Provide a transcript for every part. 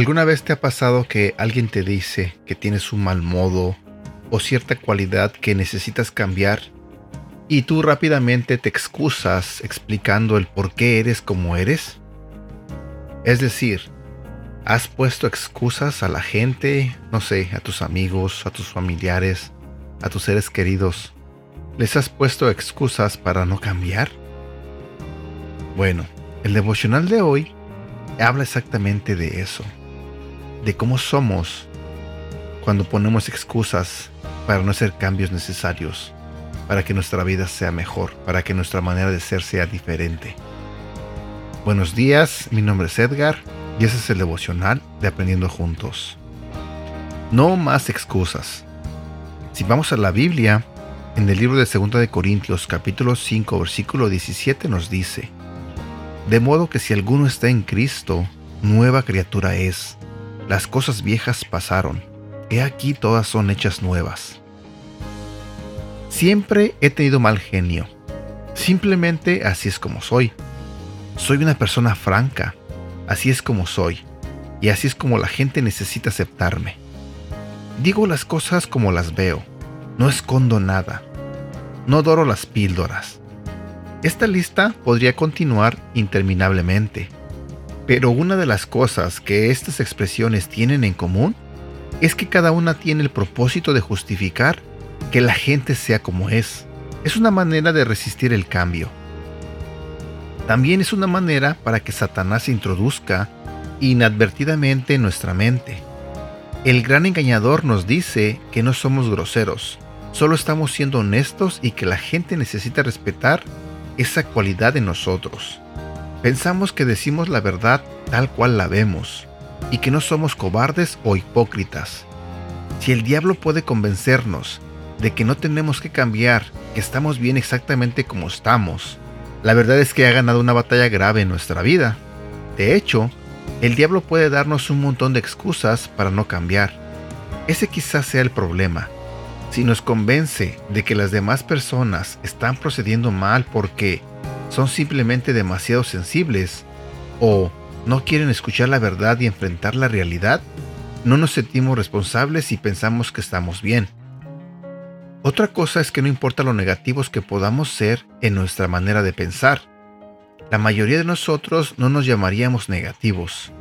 ¿Alguna vez te ha pasado que alguien te dice que tienes un mal modo o cierta cualidad que necesitas cambiar y tú rápidamente te excusas explicando el por qué eres como eres? Es decir, has puesto excusas a la gente, no sé, a tus amigos, a tus familiares, a tus seres queridos. ¿Les has puesto excusas para no cambiar? Bueno, el devocional de hoy habla exactamente de eso de cómo somos cuando ponemos excusas para no hacer cambios necesarios, para que nuestra vida sea mejor, para que nuestra manera de ser sea diferente. Buenos días, mi nombre es Edgar y ese es el devocional de Aprendiendo Juntos. No más excusas. Si vamos a la Biblia, en el libro de 2 de Corintios capítulo 5 versículo 17 nos dice, De modo que si alguno está en Cristo, nueva criatura es las cosas viejas pasaron, he aquí todas son hechas nuevas. Siempre he tenido mal genio. Simplemente así es como soy. Soy una persona franca. Así es como soy. Y así es como la gente necesita aceptarme. Digo las cosas como las veo. No escondo nada. No doro las píldoras. Esta lista podría continuar interminablemente pero una de las cosas que estas expresiones tienen en común es que cada una tiene el propósito de justificar que la gente sea como es. Es una manera de resistir el cambio. También es una manera para que Satanás se introduzca inadvertidamente en nuestra mente. El gran engañador nos dice que no somos groseros, solo estamos siendo honestos y que la gente necesita respetar esa cualidad en nosotros. Pensamos que decimos la verdad tal cual la vemos y que no somos cobardes o hipócritas. Si el diablo puede convencernos de que no tenemos que cambiar, que estamos bien exactamente como estamos, la verdad es que ha ganado una batalla grave en nuestra vida. De hecho, el diablo puede darnos un montón de excusas para no cambiar. Ese quizás sea el problema. Si nos convence de que las demás personas están procediendo mal porque son simplemente demasiado sensibles o no quieren escuchar la verdad y enfrentar la realidad, no nos sentimos responsables y pensamos que estamos bien. Otra cosa es que no importa lo negativos que podamos ser en nuestra manera de pensar. La mayoría de nosotros no nos llamaríamos negativos.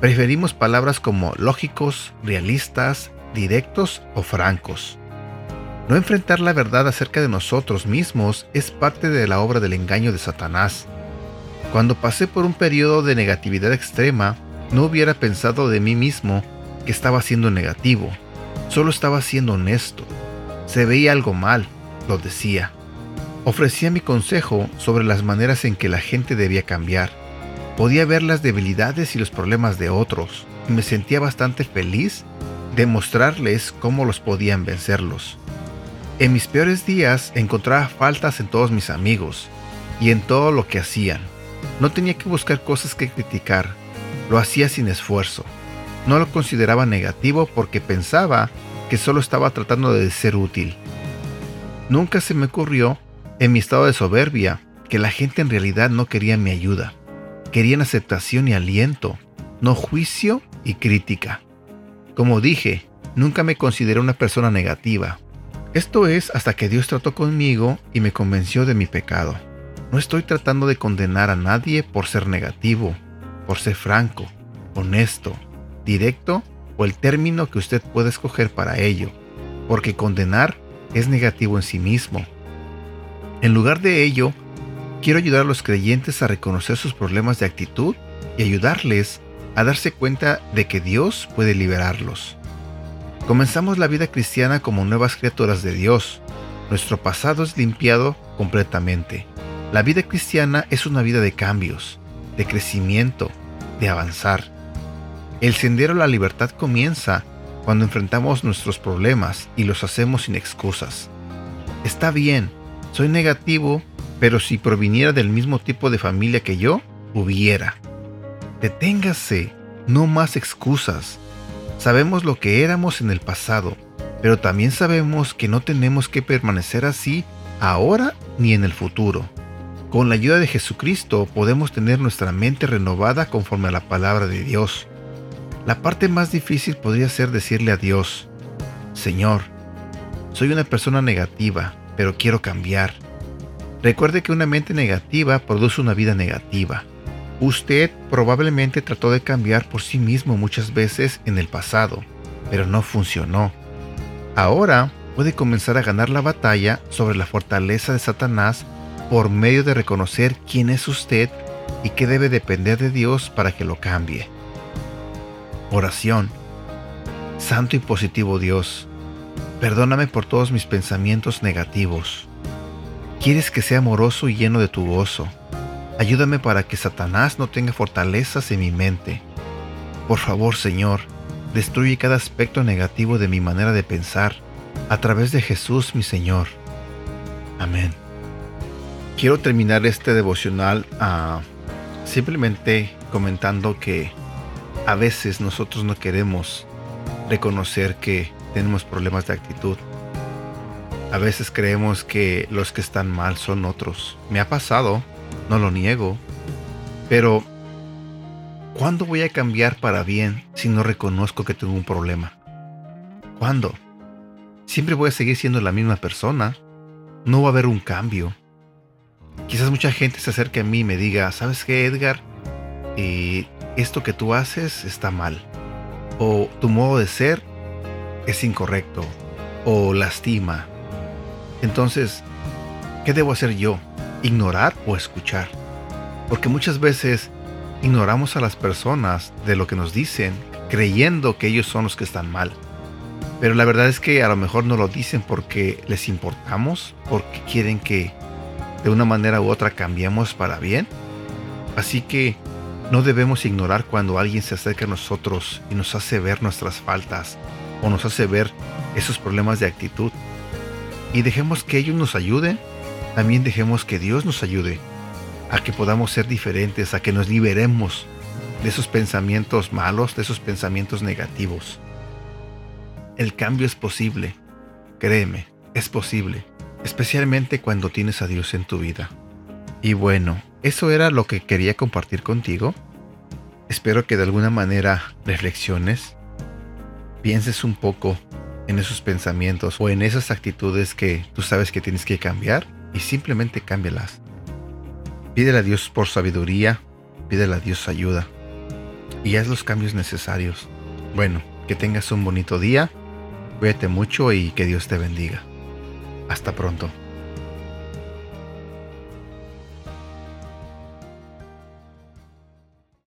Preferimos palabras como lógicos, realistas, directos o francos. No enfrentar la verdad acerca de nosotros mismos es parte de la obra del engaño de Satanás. Cuando pasé por un periodo de negatividad extrema, no hubiera pensado de mí mismo que estaba siendo negativo, solo estaba siendo honesto. Se veía algo mal, lo decía. Ofrecía mi consejo sobre las maneras en que la gente debía cambiar. Podía ver las debilidades y los problemas de otros, me sentía bastante feliz de mostrarles cómo los podían vencerlos. En mis peores días encontraba faltas en todos mis amigos y en todo lo que hacían. No tenía que buscar cosas que criticar, lo hacía sin esfuerzo. No lo consideraba negativo porque pensaba que solo estaba tratando de ser útil. Nunca se me ocurrió, en mi estado de soberbia, que la gente en realidad no quería mi ayuda. Querían aceptación y aliento, no juicio y crítica. Como dije, nunca me consideré una persona negativa. Esto es hasta que Dios trató conmigo y me convenció de mi pecado. No estoy tratando de condenar a nadie por ser negativo, por ser franco, honesto, directo o el término que usted puede escoger para ello, porque condenar es negativo en sí mismo. En lugar de ello, quiero ayudar a los creyentes a reconocer sus problemas de actitud y ayudarles a darse cuenta de que Dios puede liberarlos. Comenzamos la vida cristiana como nuevas criaturas de Dios. Nuestro pasado es limpiado completamente. La vida cristiana es una vida de cambios, de crecimiento, de avanzar. El sendero a la libertad comienza cuando enfrentamos nuestros problemas y los hacemos sin excusas. Está bien, soy negativo, pero si proviniera del mismo tipo de familia que yo, hubiera. Deténgase, no más excusas. Sabemos lo que éramos en el pasado, pero también sabemos que no tenemos que permanecer así ahora ni en el futuro. Con la ayuda de Jesucristo podemos tener nuestra mente renovada conforme a la palabra de Dios. La parte más difícil podría ser decirle a Dios, Señor, soy una persona negativa, pero quiero cambiar. Recuerde que una mente negativa produce una vida negativa. Usted probablemente trató de cambiar por sí mismo muchas veces en el pasado, pero no funcionó. Ahora puede comenzar a ganar la batalla sobre la fortaleza de Satanás por medio de reconocer quién es usted y que debe depender de Dios para que lo cambie. Oración. Santo y positivo Dios, perdóname por todos mis pensamientos negativos. Quieres que sea amoroso y lleno de tu gozo. Ayúdame para que Satanás no tenga fortalezas en mi mente. Por favor, Señor, destruye cada aspecto negativo de mi manera de pensar a través de Jesús mi Señor. Amén. Quiero terminar este devocional ah, simplemente comentando que a veces nosotros no queremos reconocer que tenemos problemas de actitud. A veces creemos que los que están mal son otros. Me ha pasado no lo niego. Pero, ¿cuándo voy a cambiar para bien si no reconozco que tengo un problema? ¿Cuándo? Siempre voy a seguir siendo la misma persona. No va a haber un cambio. Quizás mucha gente se acerque a mí y me diga, ¿sabes qué, Edgar? Eh, esto que tú haces está mal. O tu modo de ser es incorrecto. O lastima. Entonces, ¿qué debo hacer yo? ignorar o escuchar. Porque muchas veces ignoramos a las personas de lo que nos dicen, creyendo que ellos son los que están mal. Pero la verdad es que a lo mejor no lo dicen porque les importamos, porque quieren que de una manera u otra cambiemos para bien. Así que no debemos ignorar cuando alguien se acerca a nosotros y nos hace ver nuestras faltas o nos hace ver esos problemas de actitud. Y dejemos que ellos nos ayuden también dejemos que Dios nos ayude a que podamos ser diferentes, a que nos liberemos de esos pensamientos malos, de esos pensamientos negativos. El cambio es posible, créeme, es posible, especialmente cuando tienes a Dios en tu vida. Y bueno, eso era lo que quería compartir contigo. Espero que de alguna manera reflexiones, pienses un poco en esos pensamientos o en esas actitudes que tú sabes que tienes que cambiar y simplemente cámbialas. Pídele a Dios por sabiduría, pídele a Dios ayuda y haz los cambios necesarios. Bueno, que tengas un bonito día, cuídate mucho y que Dios te bendiga. Hasta pronto.